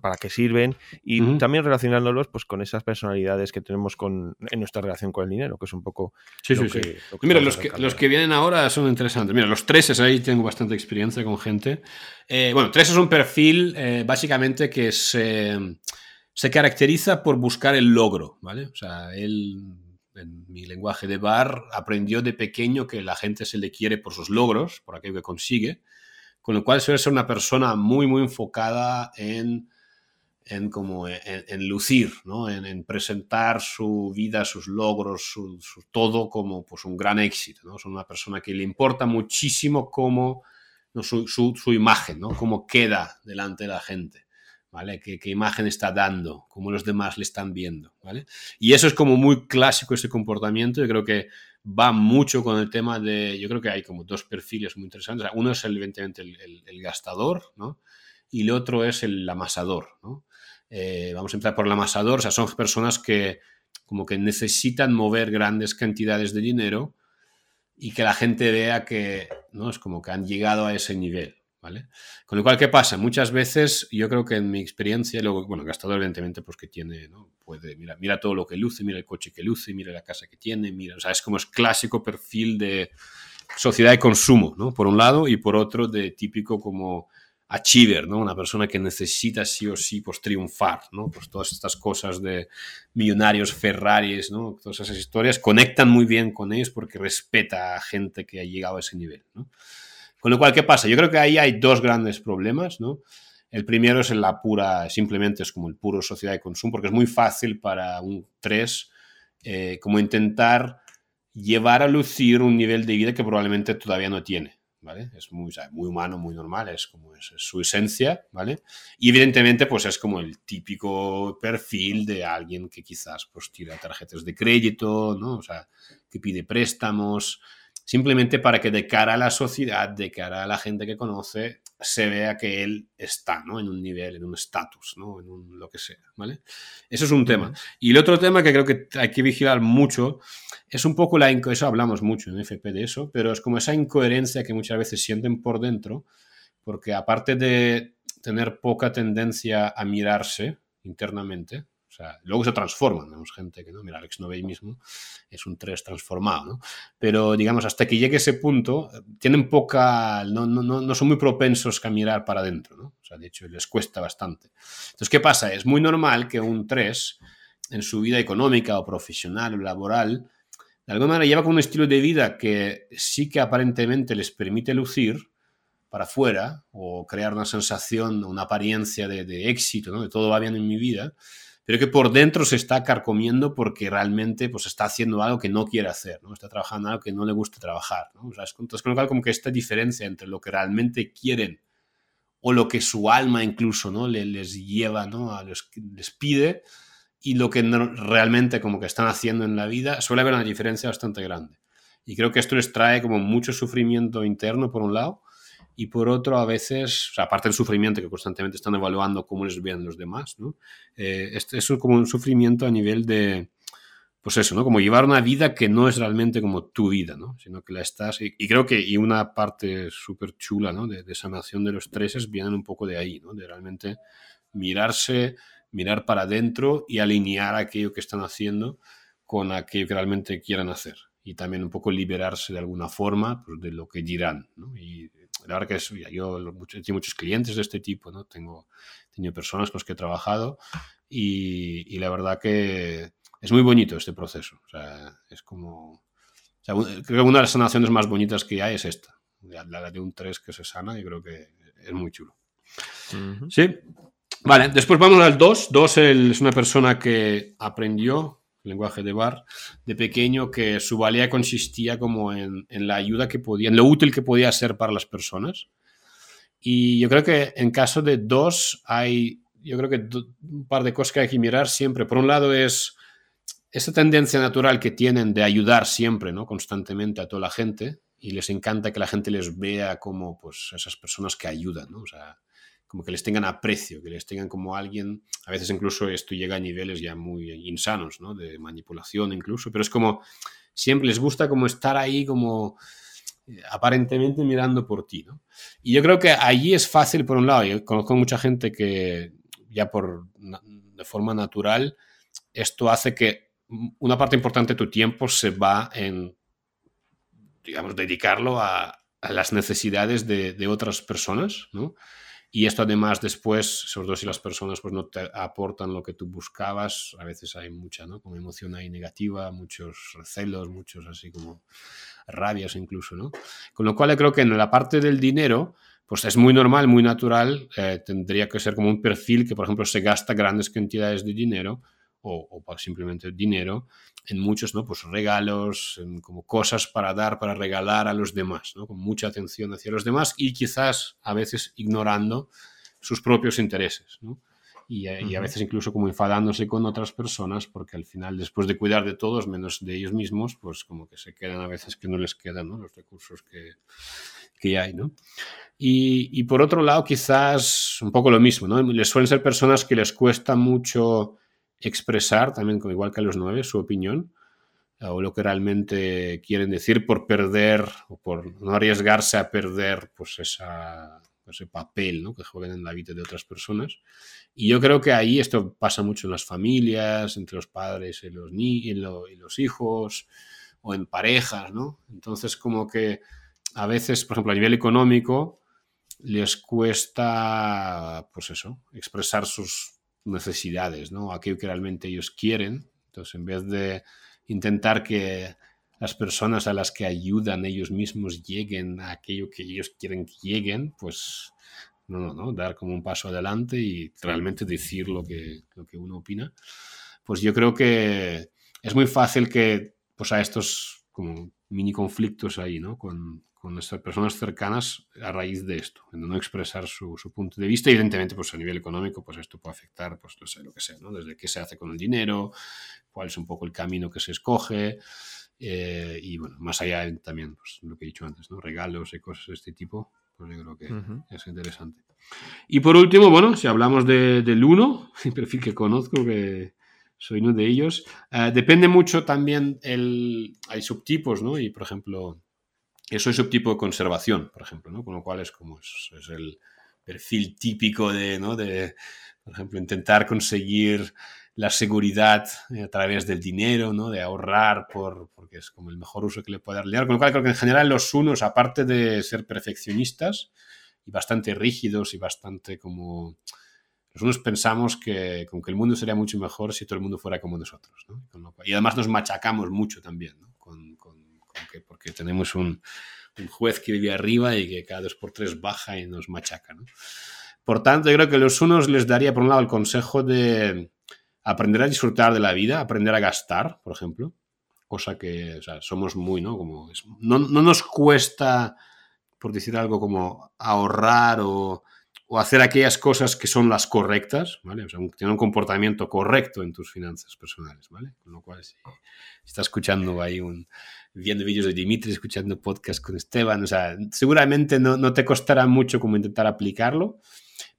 para qué sirven y también relacionándolos pues, con esas personalidades que tenemos con, en nuestra relación con el dinero, que es un poco... Sí, sí, sí. Mira, los que, los que vienen ahora son interesantes. Mira, los tres, ahí tengo bastante experiencia con gente. Eh, bueno, tres es un perfil básicamente que se, se caracteriza por buscar el logro, ¿vale? O sea, él en mi lenguaje de bar, aprendió de pequeño que la gente se le quiere por sus logros, por aquello que consigue, con lo cual suele ser una persona muy, muy enfocada en, en, como en, lucir, ¿no? en, presentar su vida, sus logros, su, todo como pues, un gran éxito. ¿no? Es una persona que le importa muchísimo cómo, su, su, imagen, ¿no? cómo queda delante de la gente. ¿Vale? ¿Qué, imagen está dando? ¿Cómo los demás le están viendo? ¿vale? Y eso es como muy clásico ese comportamiento. Yo creo que va mucho con el tema de, yo creo que hay como dos perfiles muy interesantes. Uno es evidentemente el, gastador, ¿no? Y el otro es el amasador, ¿no? Eh, vamos a empezar por el amasador, o sea, son personas que como que necesitan mover grandes cantidades de dinero y que la gente vea que, ¿no? Es como que han llegado a ese nivel, Con lo cual, ¿qué pasa? Muchas veces, yo creo que en mi experiencia, luego, bueno, el gastador evidentemente pues que tiene, ¿no? Puede, mira, mira todo lo que luce, mira el coche que luce, mira la casa que tiene, mira, o sea, es como es clásico perfil de sociedad de consumo, ¿no? Por un lado, y por otro, de típico como achiever, ¿no? Una persona que necesita sí o sí pues triunfar, ¿no? Pues todas estas cosas de millonarios, Ferraris, ¿no? Todas esas historias conectan muy bien con ellos porque respeta a gente que ha llegado a ese nivel. Con lo cual, ¿qué pasa? Yo creo que ahí hay dos grandes problemas, ¿no? El primero es en la pura, simplemente es como el puro sociedad de consumo, porque es muy fácil para un 3 eh, como intentar llevar a lucir un nivel de vida que probablemente todavía no tiene, ¿vale? Es muy, muy humano, muy normal, es como es, su esencia, ¿vale? Y evidentemente, pues es como el típico perfil de alguien que quizás pues tira tarjetas de crédito, ¿no? O sea, que pide préstamos, simplemente para que de cara a la sociedad, de cara a la gente que conoce, se vea que él está ¿no? en un nivel, en un estatus, ¿no? en un, lo que sea. ¿vale? Eso es un tema. Y el otro tema que creo que hay que vigilar mucho es un poco la eso hablamos mucho en FP de eso, pero es como esa incoherencia que muchas veces sienten por dentro, porque aparte de tener poca tendencia a mirarse internamente, luego se transforman, tenemos gente que no, mira, Alex Novey mismo es un 3 transformado, ¿no? Pero digamos, hasta que llegue ese punto, tienen poca, no, no, no son muy propensos a mirar para adentro, ¿no? O sea, de hecho, les cuesta bastante. Entonces, ¿qué pasa? Es muy normal que un 3, en su vida económica o profesional o laboral, de alguna manera lleva con un estilo de vida que sí que aparentemente les permite lucir, para afuera o crear una sensación, una apariencia de, de éxito, ¿no? de todo va bien en mi vida, pero que por dentro se está carcomiendo porque realmente pues, está haciendo algo que no quiere hacer, ¿no? está trabajando algo que no le gusta trabajar. ¿no? O sea, es, entonces, con lo cual, como que esta diferencia entre lo que realmente quieren o lo que su alma incluso ¿no? les, les lleva, ¿no? a los, les pide, y lo que realmente como que están haciendo en la vida, suele haber una diferencia bastante grande. Y creo que esto les trae como mucho sufrimiento interno, por un lado, y por otro, a veces, aparte del sufrimiento que constantemente están evaluando cómo les ven los demás, ¿no? Eh, este es como un sufrimiento a nivel de, pues eso, ¿no? Como llevar una vida que no es realmente como tu vida, ¿no? Sino que la estás, y, creo que, y una parte súper chula, ¿no? De, de, sanación de los estreses vienen un poco de ahí, ¿no? De realmente mirarse, mirar para adentro y alinear aquello que están haciendo con aquello que realmente quieran hacer. Y también un poco liberarse de alguna forma pues, de lo que dirán, ¿no? Y la verdad que es, yo tengo muchos clientes de este tipo, ¿no? Tengo, tengo personas con las que he trabajado y, y, la verdad que es muy bonito este proceso. O sea, es como... O sea, creo que una de las sanaciones más bonitas que hay es esta. La de un 3 que se sana y creo que es muy chulo. Sí. Vale, después vamos al 2. 2 es una persona que aprendió lenguaje de bar, de pequeño, que su valía consistía como en, la ayuda que podía, en lo útil que podía ser para las personas. Y yo creo que en caso de dos hay, yo creo que un par de cosas que hay que mirar siempre. Por un lado es esa tendencia natural que tienen de ayudar siempre, ¿no? Constantemente a toda la gente y les encanta que la gente les vea como pues esas personas que ayudan, ¿no? O sea, como que les tengan aprecio, que les tengan como alguien, a veces incluso esto llega a niveles ya muy insanos, ¿no? De manipulación incluso, pero es como siempre les gusta como estar ahí como eh, aparentemente mirando por ti, ¿no? Y yo creo que allí es fácil, por un lado, yo conozco mucha gente que ya por de forma natural, esto hace que una parte importante de tu tiempo se va en, digamos, dedicarlo a, las necesidades de, de, otras personas, ¿no? Y esto además después, sobre todo si las personas pues, no te aportan lo que tú buscabas, a veces hay mucha, ¿no? Como emoción ahí negativa, muchos recelos, muchos así como rabias incluso, ¿no? Con lo cual creo que en la parte del dinero, pues es muy normal, muy natural, eh, tendría que ser como un perfil que, por ejemplo, se gasta grandes cantidades de dinero o, o simplemente dinero en muchos, ¿no? Pues regalos, en como cosas para dar, para regalar a los demás, ¿no? Con mucha atención hacia los demás y quizás a veces ignorando sus propios intereses, ¿no? Y, eh, y, a veces incluso como enfadándose con otras personas porque al final después de cuidar de todos menos de ellos mismos pues como que se quedan a veces que no les quedan ¿no? los recursos que, que hay ¿no? Y, y, por otro lado quizás un poco lo mismo ¿no? les suelen ser personas que les cuesta mucho expresar, también igual que a los nueve, su opinión o lo que realmente quieren decir por perder o por no arriesgarse a perder pues esa, ese papel ¿no? que juegan en la vida de otras personas. Y yo creo que ahí esto pasa mucho en las familias, entre los padres y los, ni y, los hijos, o en parejas, ¿no? Entonces como que a veces, por ejemplo, a nivel económico, les cuesta, pues eso, expresar sus necesidades, ¿no? Aquello que realmente ellos quieren. Entonces, en vez de intentar que las personas a las que ayudan ellos mismos lleguen a aquello que ellos quieren que lleguen, pues no, no, no, dar como un paso adelante y realmente decir lo que, lo que uno opina. Pues yo creo que es muy fácil que pues a estos como mini conflictos ahí, ¿no? Con, con nuestras personas cercanas a raíz de esto, de no expresar su, su, punto de vista. Evidentemente, pues a nivel económico, pues esto puede afectar, pues no sé, lo que sea, ¿no? Desde qué se hace con el dinero, cuál es un poco el camino que se escoge. Eh, y bueno, más allá también, pues lo que he dicho antes, ¿no? Regalos y cosas de este tipo, pues yo creo que uh -huh. es interesante. Y por último, bueno, si hablamos de, del uno, (laughs) el perfil que conozco, que soy uno de ellos, uh, depende mucho también, el, hay subtipos, ¿no? Y por ejemplo, soy subtipo de conservación, por ejemplo, ¿no? Con lo cual es como es, el perfil típico de, ¿no? De, por ejemplo, intentar conseguir la seguridad a través del dinero, ¿no? De ahorrar por, porque es como el mejor uso que le puede dar. Con lo cual creo que en general los unos, aparte de ser perfeccionistas y bastante rígidos y bastante como... Los unos pensamos que, como que el mundo sería mucho mejor si todo el mundo fuera como nosotros, ¿no? Y además nos machacamos mucho también, ¿no? Con, con que, porque tenemos un, juez que vive arriba y que cada dos por tres baja y nos machaca. Por tanto, yo creo que los unos les daría, por un lado, el consejo de aprender a disfrutar de la vida, aprender a gastar, por ejemplo, cosa que somos muy, ¿no? Como es, no, no, nos cuesta, por decir algo, como ahorrar o, o, hacer aquellas cosas que son las correctas, ¿vale? O sea, tener un comportamiento correcto en tus finanzas personales, ¿vale? Con lo cual, si, si estás escuchando ahí un, viendo vídeos de Dimitri, escuchando podcast con Esteban. O sea, seguramente no, no te costará mucho como intentar aplicarlo,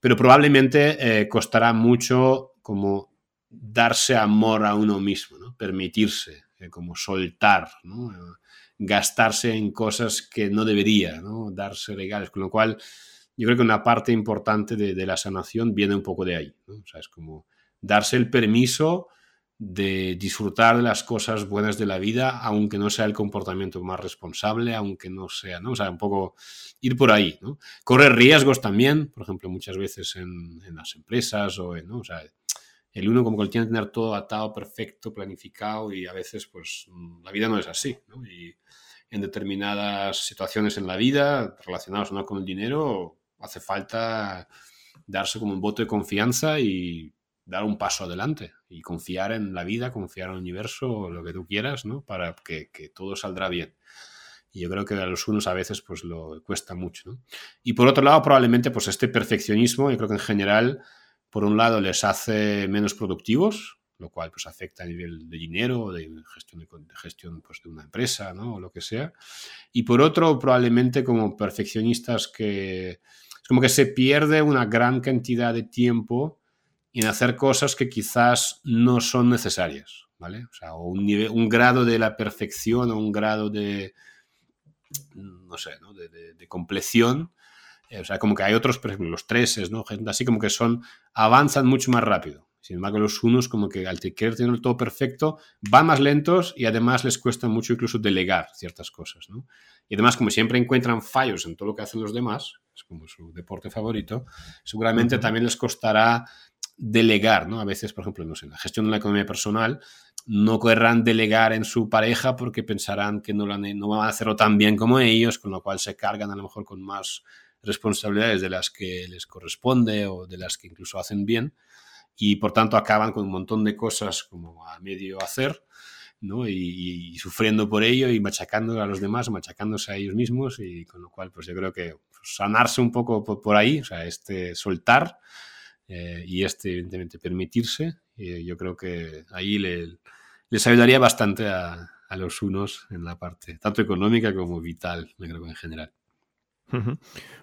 pero probablemente eh, costará mucho como darse amor a uno mismo, permitirse, eh, como soltar, ¿no? gastarse en cosas que no debería, ¿no? darse regalos, con lo cual yo creo que una parte importante de, de la sanación viene un poco de ahí. ¿no? O sea, es como darse el permiso de disfrutar de las cosas buenas de la vida, aunque no sea el comportamiento más responsable, aunque no sea, ¿no? O sea, un poco ir por ahí, ¿no? Correr riesgos también, por ejemplo, muchas veces en, en las empresas o en, ¿no? O sea, el uno como que tiene que tener todo atado, perfecto, planificado y a veces, pues, la vida no es así, ¿no? Y en determinadas situaciones en la vida, relacionadas no con el dinero, hace falta darse como un voto de confianza y dar un paso adelante y confiar en la vida, confiar en el universo, lo que tú quieras, ¿no? Para que, todo saldrá bien. Y yo creo que a los unos a veces pues lo cuesta mucho. Y por otro lado, probablemente pues este perfeccionismo, yo creo que en general, por un lado les hace menos productivos, lo cual pues afecta a nivel de dinero, de gestión de, de gestión pues, de una empresa, ¿no? O lo que sea. Y por otro, probablemente como perfeccionistas que... Como que se pierde una gran cantidad de tiempo en hacer cosas que quizás no son necesarias. ¿vale? O sea, un, nivel, un grado de la perfección o un grado de, no sé, ¿no? de, de, de compleción eh, o sea, como que hay otros, por ejemplo, los treses, ¿no? Así como que son, avanzan mucho más rápido. Sin embargo, los unos como que al querer tener todo perfecto, van más lentos y además les cuesta mucho incluso delegar ciertas cosas, ¿no? Y además, como siempre encuentran fallos en todo lo que hacen los demás, es como su deporte favorito, seguramente también les costará delegar, ¿no? A veces, por ejemplo, no sé, en la gestión de la economía personal, no querrán delegar en su pareja porque pensarán que no, no van a hacerlo tan bien como ellos, con lo cual se cargan a lo mejor con más responsabilidades de las que les corresponde o de las que incluso hacen bien y por tanto acaban con un montón de cosas como a medio hacer ¿no? y, sufriendo por ello y machacando a los demás, machacándose a ellos mismos y con lo cual pues yo creo que sanarse un poco por, ahí, o sea, este soltar eh, y este evidentemente permitirse, y yo creo que ahí le, les ayudaría bastante a, a los unos en la parte tanto económica como vital, creo en general.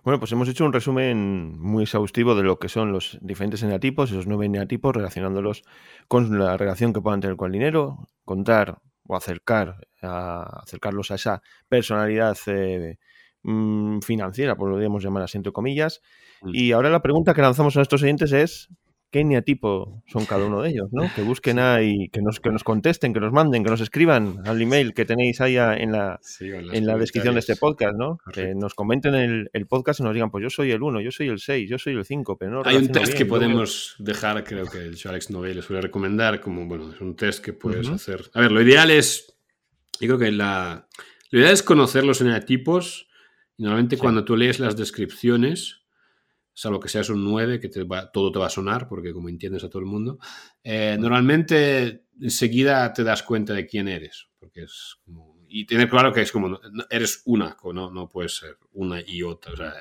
Bueno, pues hemos hecho un resumen muy exhaustivo de lo que son los diferentes eneatipos, esos nueve eneatipos, relacionándolos con la relación que puedan tener con el dinero, contar o acercar, acercarlos a esa personalidad eh, mm, financiera, por lo podríamos llamar así entre comillas. Mm. Y ahora la pregunta que lanzamos a nuestros oyentes es, qué eneatipo son cada uno de ellos, ¿no? (laughs) Que busquen ahí, que nos, que nos contesten, que nos manden, que nos escriban al email que tenéis ahí en la, en la descripción de este podcast, ¿no? Que nos comenten el, el, podcast y nos digan, pues yo soy el 1, yo soy el 6, yo soy el 5, pero no... Hay un test que podemos dejar, creo que el Alex Novel les suele recomendar, como, bueno, es un test que puedes hacer. A ver, lo ideal es, yo creo que la, lo ideal es conocer los eneatipos y normalmente cuando tú lees las descripciones salvo que seas un 9, que te todo te va a sonar, porque como entiendes a todo el mundo, eh, normalmente enseguida te das cuenta de quién eres, porque es como, y tener claro que es como, eres una, no, no puedes ser una y otra, o sea,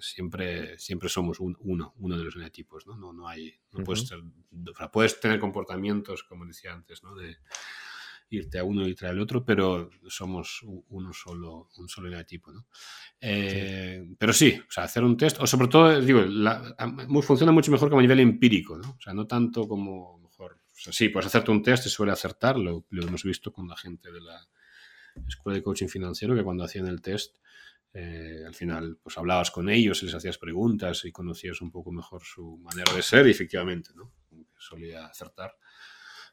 siempre, siempre somos uno, uno de los genetipos, ¿no? No, no hay, no puedes, ser, puedes tener comportamientos, como decía antes, ¿no? De, irte a uno y irte al otro, pero somos uno solo, un solo eneatipo, ¿no? Eh, pero sí, o sea, hacer un test, o sobre todo, digo, funciona mucho mejor como a nivel empírico, ¿no? O sea, no tanto como mejor. O sea, sí, puedes hacerte un test y suele acertar, lo, hemos visto con la gente de la escuela de coaching financiero, que cuando hacían el test, eh, al final, pues hablabas con ellos, les hacías preguntas y conocías un poco mejor su manera de ser y efectivamente, ¿no? Solía acertar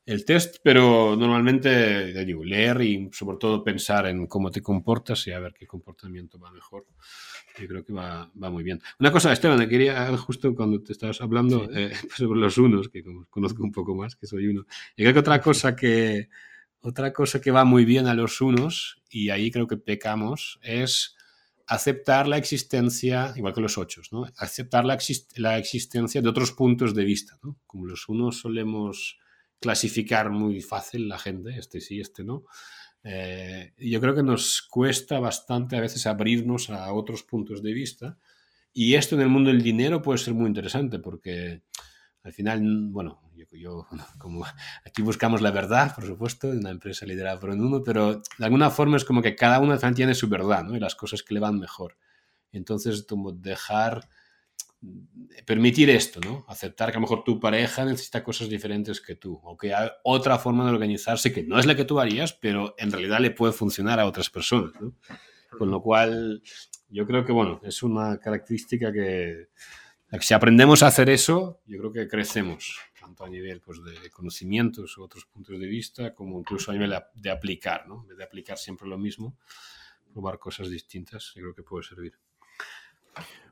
el test, pero normalmente digo, leer y sobre todo pensar en cómo te comportas y a ver qué comportamiento va mejor. Yo creo que va, va muy bien. Una cosa, Esteban, quería justo cuando te estabas hablando eh, (laughs) sobre los unos, que conozco un poco más, que soy uno. Y creo que otra cosa que, otra cosa que va muy bien a los unos, y ahí creo que pecamos, es aceptar la existencia, igual que los ocho, ¿no? aceptar la, la existencia de otros puntos de vista. ¿no? Como los unos solemos clasificar muy fácil la gente, este sí, este no. Eh, yo creo que nos cuesta bastante a veces abrirnos a otros puntos de vista y esto en el mundo del dinero puede ser muy interesante porque al final, bueno, yo, (laughs) como aquí buscamos la verdad, por supuesto, en una empresa liderada por un uno, pero de alguna forma es como que cada uno tiene su verdad ¿no? y las cosas que le van mejor. Entonces, como dejar permitir esto, ¿no? Aceptar que a lo mejor tu pareja necesita cosas diferentes que tú, o que hay otra forma de organizarse que no es la que tú harías, pero en realidad le puede funcionar a otras personas, ¿no? Con lo cual, yo creo que, bueno, es una característica que, si aprendemos a hacer eso, yo creo que crecemos, tanto a nivel pues, de conocimientos u otros puntos de vista, como incluso a nivel de aplicar, ¿no? De aplicar siempre lo mismo, probar cosas distintas, yo creo que puede servir.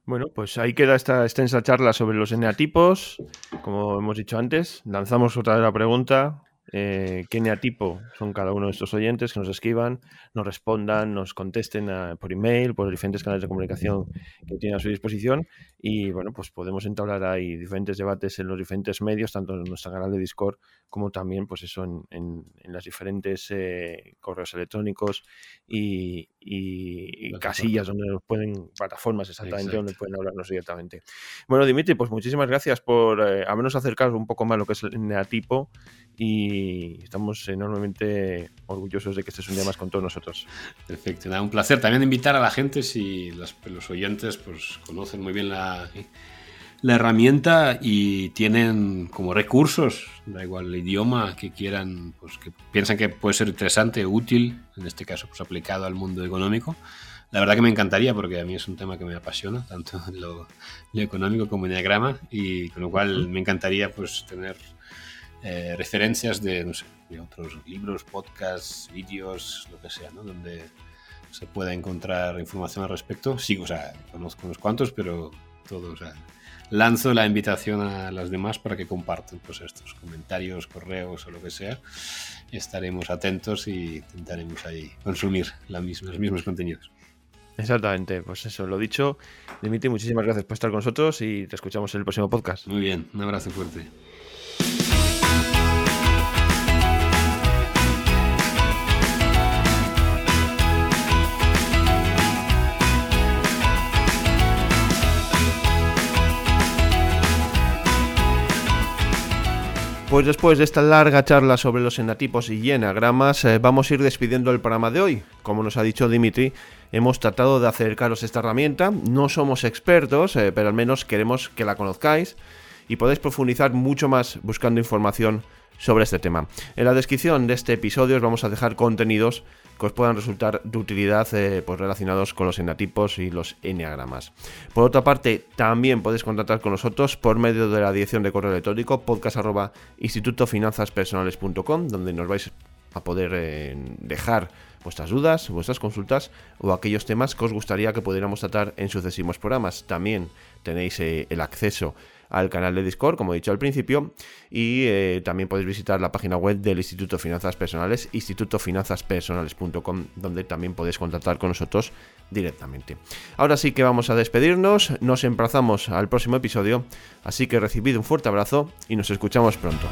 Bueno, pues ahí queda esta extensa charla sobre los eneatipos. Como hemos dicho antes, lanzamos otra vez la pregunta. Eh, qué neatipo son cada uno de estos oyentes que nos escriban, nos respondan, nos contesten por email, por diferentes canales de comunicación que tienen a su disposición. Y bueno, pues podemos entablar ahí diferentes debates en los diferentes medios, tanto en nuestro canal de Discord como también pues eso en, en, las diferentes eh, correos electrónicos y, casillas donde nos pueden, plataformas exactamente donde pueden hablarnos directamente. Bueno, Dimitri, pues muchísimas gracias por eh, menos acercar un poco más lo que es el neatipo y estamos enormemente orgullosos de que estés un día más con todos nosotros. Perfecto, nada, un placer. También invitar a la gente, si los oyentes pues, conocen muy bien la, la herramienta y tienen como recursos, da igual el idioma que quieran, pues que piensan que puede ser interesante, útil, en este caso pues aplicado al mundo económico. La verdad que me encantaría porque a mí es un tema que me apasiona, tanto (laughs) lo, lo económico como el diagrama, y con lo cual me encantaría pues tener eh, referencias de, no sé, de otros libros, podcasts, vídeos, lo que sea, ¿no? Donde se pueda encontrar información al respecto. Sí, o sea, conozco unos cuantos, pero todo, o sea, lanzo la invitación a las demás para que compartan pues estos comentarios, correos o lo que sea. Estaremos atentos y intentaremos ahí consumir la misma, los mismos contenidos. Exactamente, pues eso, lo dicho. Dimitri, muchísimas gracias por estar con nosotros y te escuchamos en el próximo podcast. Muy bien, un abrazo fuerte. Pues después de esta larga charla sobre los enatipos y enagramas, eh, vamos a ir despidiendo el programa de hoy. Como nos ha dicho Dimitri, hemos tratado de acercaros esta herramienta. No somos expertos, eh, pero al menos queremos que la conozcáis y podéis profundizar mucho más buscando información sobre este tema. En la descripción de este episodio os vamos a dejar contenidos que os puedan resultar de utilidad eh, pues relacionados con los enatipos y los enneagramas. Por otra parte, también podéis contactar con nosotros por medio de la dirección de correo electrónico podcast.institutofinanzaspersonales.com donde nos vais a poder eh, dejar vuestras dudas, vuestras consultas o aquellos temas que os gustaría que pudiéramos tratar en sucesivos programas. También tenéis eh, el acceso al canal de Discord, como he dicho al principio, y eh, también podéis visitar la página web del Instituto Finanzas Personales, institutofinanzaspersonales.com, donde también podéis contactar con nosotros directamente. Ahora sí que vamos a despedirnos, nos emplazamos al próximo episodio, así que recibid un fuerte abrazo y nos escuchamos pronto.